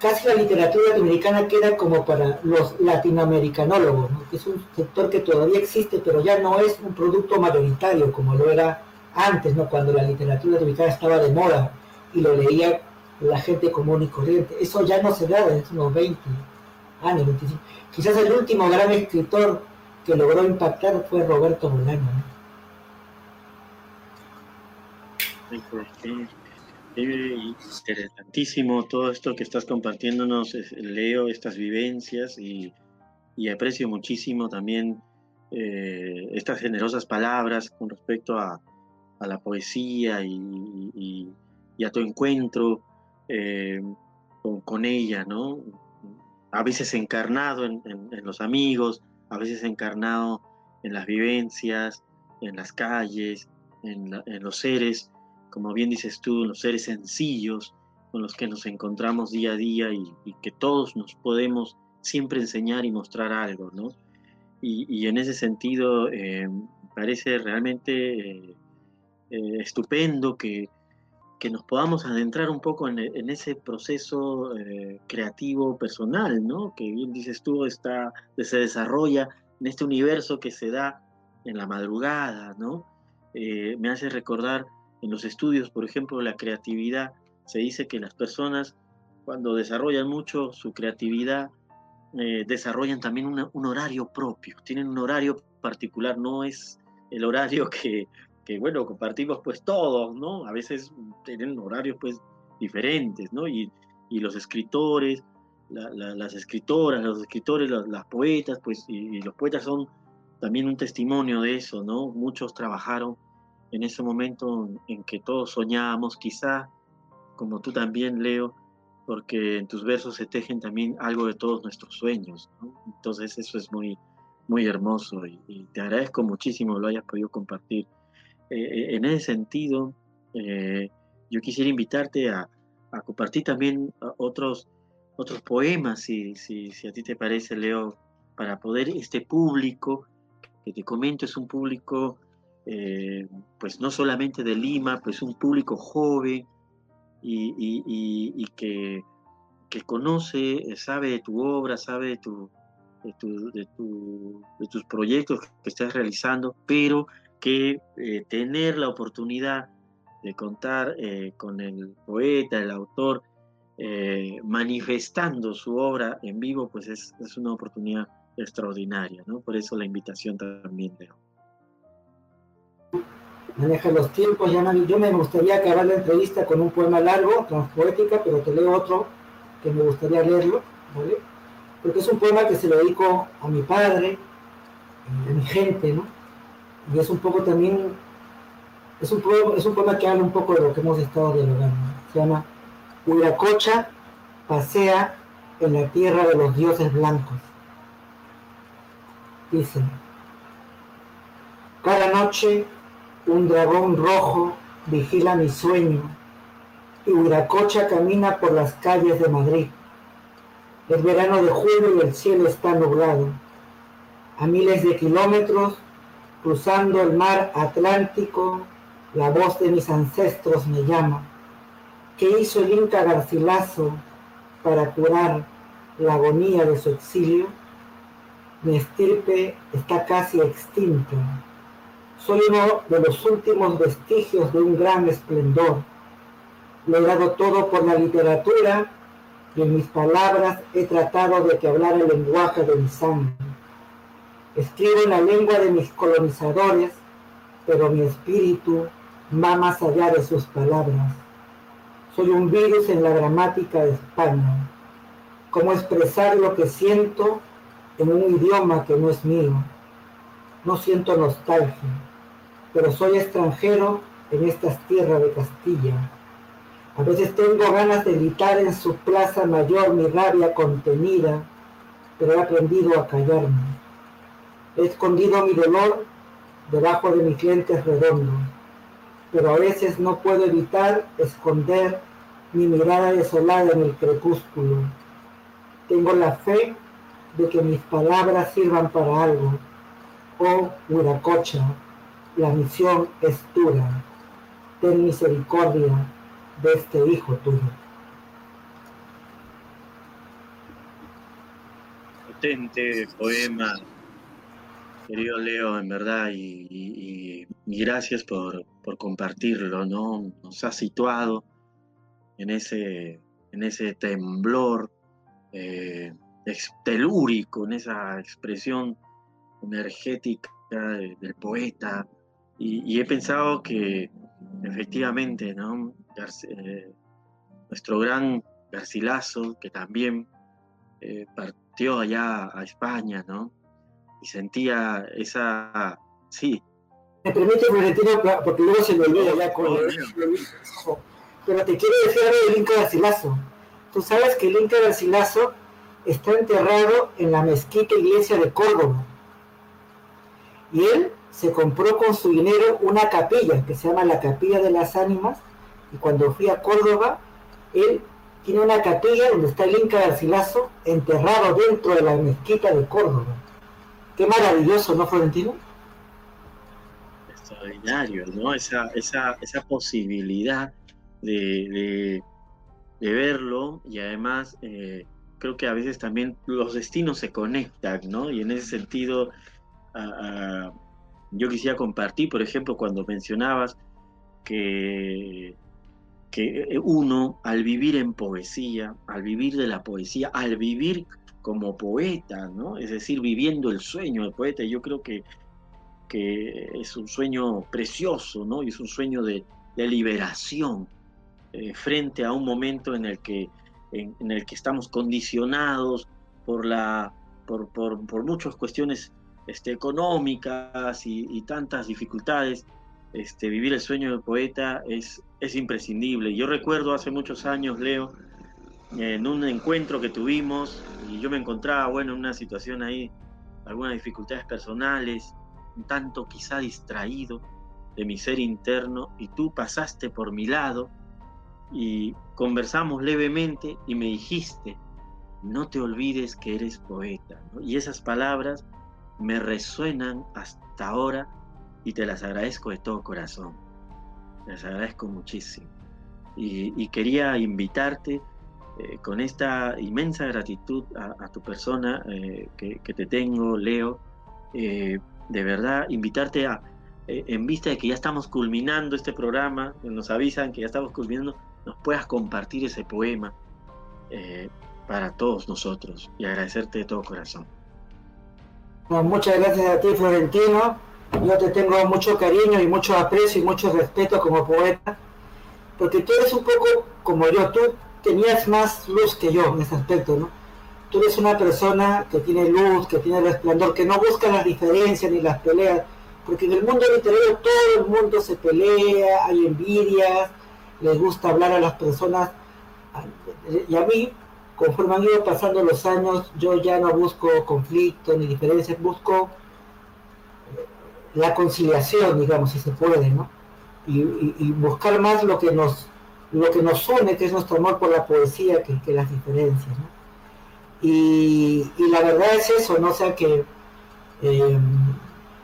casi la literatura latinoamericana queda como para los latinoamericanólogos, que es un sector que todavía existe, pero ya no es un producto mayoritario como lo era antes, ¿no? cuando la literatura latinoamericana estaba de moda y lo leía la gente común y corriente. Eso ya no se da en unos 20 años, 25. Quizás el último gran escritor que logró impactar fue Roberto Bolaño. interesantísimo todo esto que estás compartiéndonos, leo estas vivencias y, aprecio muchísimo también eh, estas generosas palabras con respecto a, la poesía y, a tu encuentro eh, con, ella, ¿no? A veces encarnado en los amigos, a veces encarnado en las vivencias, en las calles, en, los seres, como bien dices tú, los seres sencillos con los que nos encontramos día a día y, que todos nos podemos siempre enseñar y mostrar algo, ¿no? Y, en ese sentido, eh, parece realmente eh, estupendo que, nos podamos adentrar un poco en, ese proceso creativo personal, ¿no? Que bien dices tú, está, se desarrolla en este universo que se da en la madrugada, ¿no? Eh, me hace recordar en los estudios, por ejemplo, la creatividad. Se dice que las personas, cuando desarrollan mucho su creatividad, eh, desarrollan también un horario propio, tienen un horario particular, no es el horario *laughs* que, que, bueno, compartimos pues todos, ¿no? A veces tienen horarios pues diferentes, ¿no? Y, y los escritores las escritoras, los escritores, las, poetas, pues, y, los poetas son también un testimonio de eso, ¿no? Muchos trabajaron en ese momento en que todos soñábamos, quizá, como tú también, Leo, porque en tus versos se tejen también algo de todos nuestros sueños, ¿no? Entonces eso es muy, muy hermoso y, te agradezco muchísimo lo hayas podido compartir. Eh, eh, en ese sentido, eh, yo quisiera invitarte a, a compartir también otros otros poemas, si, si, si a ti te parece, Leo, para poder este público que te comento es un público, eh, pues no solamente de Lima, pues un público joven y, que, que, conoce, sabe de tu obra, sabe de, tu, de, tu, de, tus proyectos que estás realizando, pero que eh, tener la oportunidad de contar eh, con el poeta, el autor, eh, manifestando su obra en vivo, pues es, es, una oportunidad extraordinaria, ¿no? Por eso la invitación también, Leo. Maneja los tiempos, ya yo me gustaría acabar la entrevista con un poema largo, poética, pero te leo otro que me gustaría leerlo, ¿vale? Porque es un poema que se lo dedico a mi padre, a mi gente, ¿no? Y es un poco también, es un, poema, es un poema que habla un poco de lo que hemos estado dialogando. Se llama Huiracocha pasea en la tierra de los dioses blancos. Dice, cada noche un dragón rojo vigila mi sueño y Huiracocha camina por las calles de Madrid. Es verano de julio y el cielo está nublado. A miles de kilómetros, cruzando el mar Atlántico, la voz de mis ancestros me llama. ¿Qué hizo el Inca Garcilaso para curar la agonía de su exilio? Mi estirpe está casi extinta. Soy uno de los últimos vestigios de un gran esplendor. Lo he dado todo por la literatura y en mis palabras he tratado de que hablara el lenguaje de mi sangre. Escribo en la lengua de mis colonizadores, pero mi espíritu va más allá de sus palabras. Soy un virus en la gramática de España. ¿Cómo expresar lo que siento en un idioma que no es mío? No siento nostalgia, pero soy extranjero en estas tierras de Castilla. A veces tengo ganas de gritar en su plaza mayor mi rabia contenida, pero he aprendido a callarme. He escondido mi dolor debajo de mis lentes redondos pero a veces no puedo evitar esconder mi mirada desolada en el crepúsculo. Tengo la fe de que mis palabras sirvan para algo. Oh, Huiracocha, la misión es dura. Ten misericordia de este hijo tuyo. Potente poema, querido Leo, en verdad, y, gracias por, compartirlo, ¿no? Nos ha situado en ese, en ese temblor eh, telúrico, en esa expresión energética del poeta, y, he pensado que efectivamente, ¿no? Eh, nuestro gran Garcilaso, que también eh, partió allá a España, ¿no? Y sentía esa, sí. Me permite, Florentino, porque luego se me olvida ya con Pero te quiero decir algo del Inca Garcilaso. Tú sabes que el Inca Garcilaso está enterrado en la mezquita iglesia de Córdoba. Y él se compró con su dinero una capilla que se llama la Capilla de las Ánimas. Y cuando fui a Córdoba, él tiene una capilla donde está el Inca Garcilaso enterrado dentro de la mezquita de Córdoba. Qué maravilloso, ¿no, Florentino? Extraordinario, ¿no? Esa, esa, esa posibilidad de, verlo y además eh, creo que a veces también los destinos se conectan, ¿no? Y en ese sentido, yo quisiera compartir, por ejemplo, cuando mencionabas que, que uno al vivir en poesía, al vivir de la poesía, al vivir como poeta, ¿no? Es decir, viviendo el sueño del poeta. Yo creo que, que es un sueño precioso, ¿no? Y es un sueño de, liberación eh, frente a un momento en el que, en, el que estamos condicionados por, la, por, por, muchas cuestiones este, económicas y, tantas dificultades. Este, vivir el sueño del poeta es, es imprescindible. Yo recuerdo hace muchos años, Leo, en un encuentro que tuvimos y yo me encontraba, bueno, en una situación ahí, algunas dificultades personales, un tanto quizá distraído de mi ser interno y tú pasaste por mi lado y conversamos levemente y me dijiste, no te olvides que eres poeta. Y esas palabras me resuenan hasta ahora y te las agradezco de todo corazón. Te las agradezco muchísimo. Y, y quería invitarte eh, con esta inmensa gratitud a, tu persona eh, que, te tengo, Leo, eh, de verdad invitarte a, eh, en vista de que ya estamos culminando este programa, nos avisan que ya estamos culminando, nos puedas compartir ese poema eh, para todos nosotros y agradecerte de todo corazón. muchas gracias a ti, Florentino. Yo te tengo mucho cariño y mucho aprecio y mucho respeto como poeta, porque tú eres un poco como yo, tú tenías más luz que yo en ese aspecto, ¿no? Tú eres una persona que tiene luz, que tiene resplandor, que no busca las diferencias ni las peleas, porque en el mundo literario todo el mundo se pelea, hay envidias, les gusta hablar a las personas, y a mí, conforme han ido pasando los años, yo ya no busco conflicto ni diferencias, busco la conciliación, digamos, si se puede, ¿no? Y, buscar más lo que nos lo que nos une, que es nuestro amor por la poesía, que, las diferencias, ¿no? Y, la verdad es eso, ¿no? O sea que, em,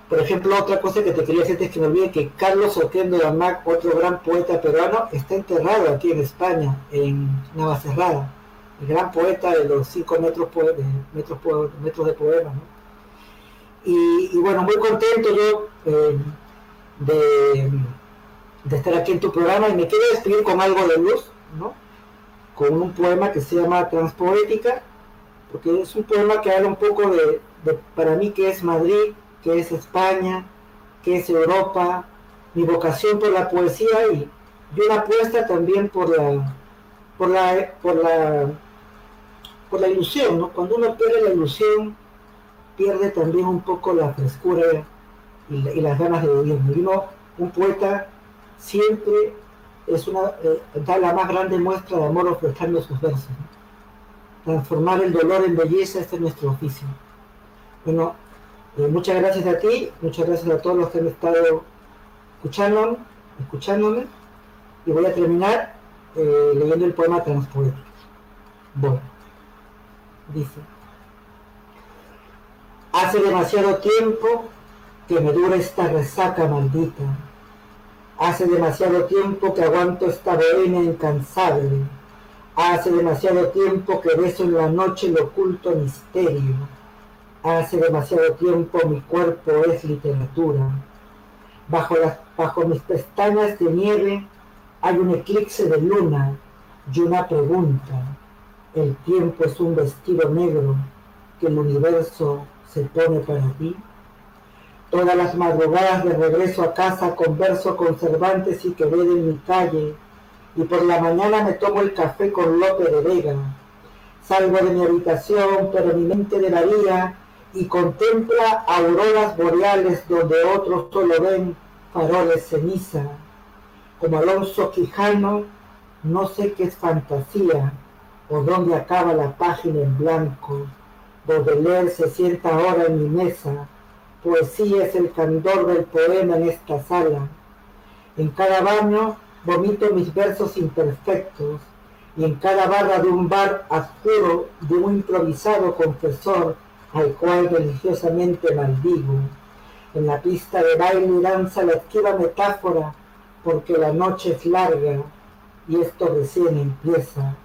por ejemplo, otra cosa que te quería decir es que me olvide que Carlos Oquendo de Amac, otro gran poeta peruano, está enterrado aquí en España, en Navacerrada, el gran poeta de los cinco metros, de, metros, metros de poema, ¿no? Y, bueno, muy contento yo eh, de, estar aquí en tu programa y me quiero despedir con algo de luz, ¿no? Con un poema que se llama Transpoética, porque es un poema que habla un poco de, para mí, que es Madrid, que es España, que es Europa, mi vocación por la poesía y, y una apuesta también por la, por la, por la, por la ilusión, ¿no? Cuando uno pierde la ilusión, pierde también un poco la frescura y, las ganas de vivir. Y un poeta siempre es una, eh, da la más grande muestra de amor ofreciendo sus versos. Transformar el dolor en belleza, este es nuestro oficio. Bueno, eh, muchas gracias a ti, muchas gracias a todos los que han estado escuchándome, escuchándome y voy a terminar eh, leyendo el poema Transporte. Bueno, dice. Hace demasiado tiempo que me dura esta resaca maldita. Hace demasiado tiempo que aguanto esta bohemia incansable. Hace demasiado tiempo que beso en la noche el oculto misterio. Hace demasiado tiempo mi cuerpo es literatura. Bajo, las, bajo mis pestañas de nieve hay un eclipse de luna y una pregunta. El tiempo es un vestido negro que el universo se pone para ti. Todas las madrugadas de regreso a casa converso con Cervantes y Quevedo en mi calle, y por la mañana me tomo el café con Lope de Vega. Salgo de mi habitación, pero mi mente varía y contempla auroras boreales donde otros solo ven faroles ceniza. Como Alonso Quijano, no sé qué es fantasía o dónde acaba la página en blanco Baudelaire se sienta ahora en mi mesa, poesía es el candor del poema en esta sala. En cada baño vomito mis versos imperfectos y en cada barra de un bar oscuro de un improvisado confesor al cual religiosamente maldigo. En la pista de baile danza la esquiva metáfora porque la noche es larga y esto recién empieza.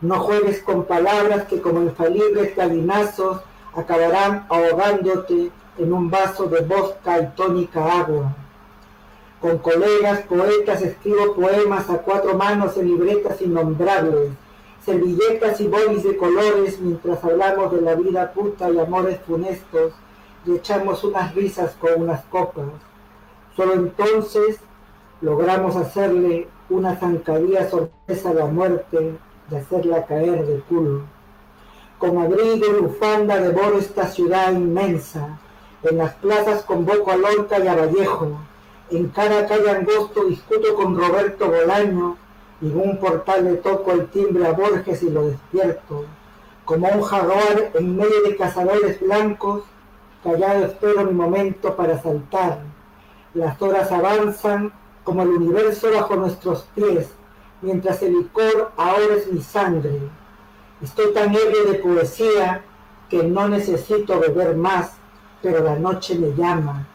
No juegues con palabras que como infalibles gallinazos acabarán ahogándote en un vaso de bosca y tónica agua. Con colegas poetas escribo poemas a cuatro manos en libretas innombrables, servilletas y bolis de colores mientras hablamos de la vida puta y amores funestos y echamos unas risas con unas copas. Solo entonces logramos hacerle una zancadilla sorpresa a la muerte de hacerla caer de culo. Con abrigo y bufanda devoro esta ciudad inmensa. En las plazas convoco a Lorca y a Vallejo. En cada calle angosto discuto con Roberto Bolaño y en un portal le toco el timbre a Borges y lo despierto. Como un jaguar en medio de cazadores blancos, callado espero mi momento para saltar. Las horas avanzan como el universo bajo nuestros pies mientras el licor ahora es mi sangre. Estoy tan ebrio de poesía que no necesito beber más, pero la noche me llama.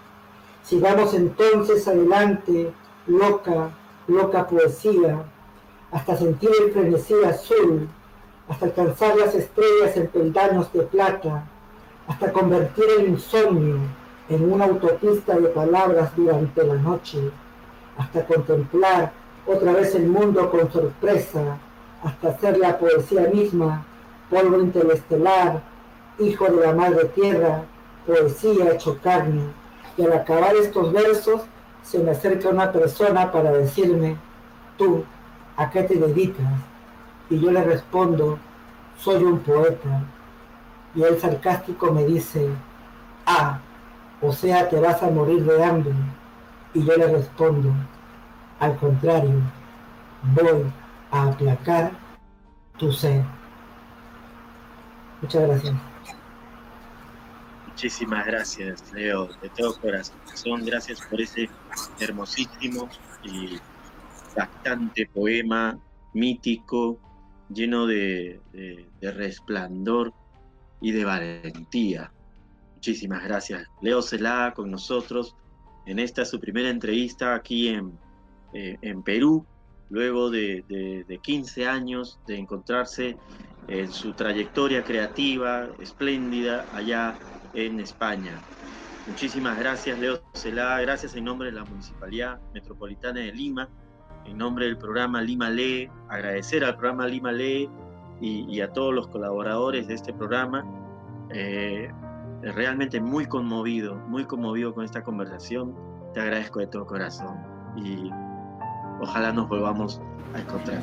Sigamos entonces adelante, loca, loca poesía, hasta sentir el frenesí azul, hasta alcanzar las estrellas en peldaños de plata, hasta convertir el insomnio, en una autopista de palabras durante la noche, hasta contemplar otra vez el mundo con sorpresa, hasta hacer la poesía misma, polvo interestelar, hijo de la madre tierra, poesía hecho carne. Y al acabar estos versos, se me acerca una persona para decirme, tú, ¿a qué te dedicas? Y yo le respondo, soy un poeta. Y el sarcástico me dice, ah, o sea, te vas a morir de hambre. Y yo le respondo, al contrario, voy a aplacar tu sed. Muchas gracias. Muchísimas gracias, Leo, de todo corazón. Gracias por ese hermosísimo y bastante poema mítico, lleno de, resplandor y de valentía. Muchísimas gracias. Leo Celá con nosotros en esta su primera entrevista aquí en, eh, Perú, luego de, de, 15 años de encontrarse en su trayectoria creativa espléndida allá en España. Muchísimas gracias, Leo Celá. Gracias en nombre de la Municipalidad Metropolitana de Lima, en nombre del programa Lima Lee, agradecer al programa Lima Lee y, a todos los colaboradores de este programa. Eh, realmente muy conmovido, muy conmovido con esta conversación. Te agradezco de todo corazón y ojalá nos volvamos a encontrar.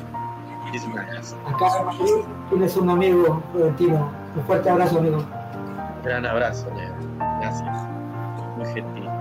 Muchísimas gracias. Acá tienes un amigo, Florentino. Un fuerte abrazo, amigo. Gran abrazo, Leo. Gracias. Muy gentil.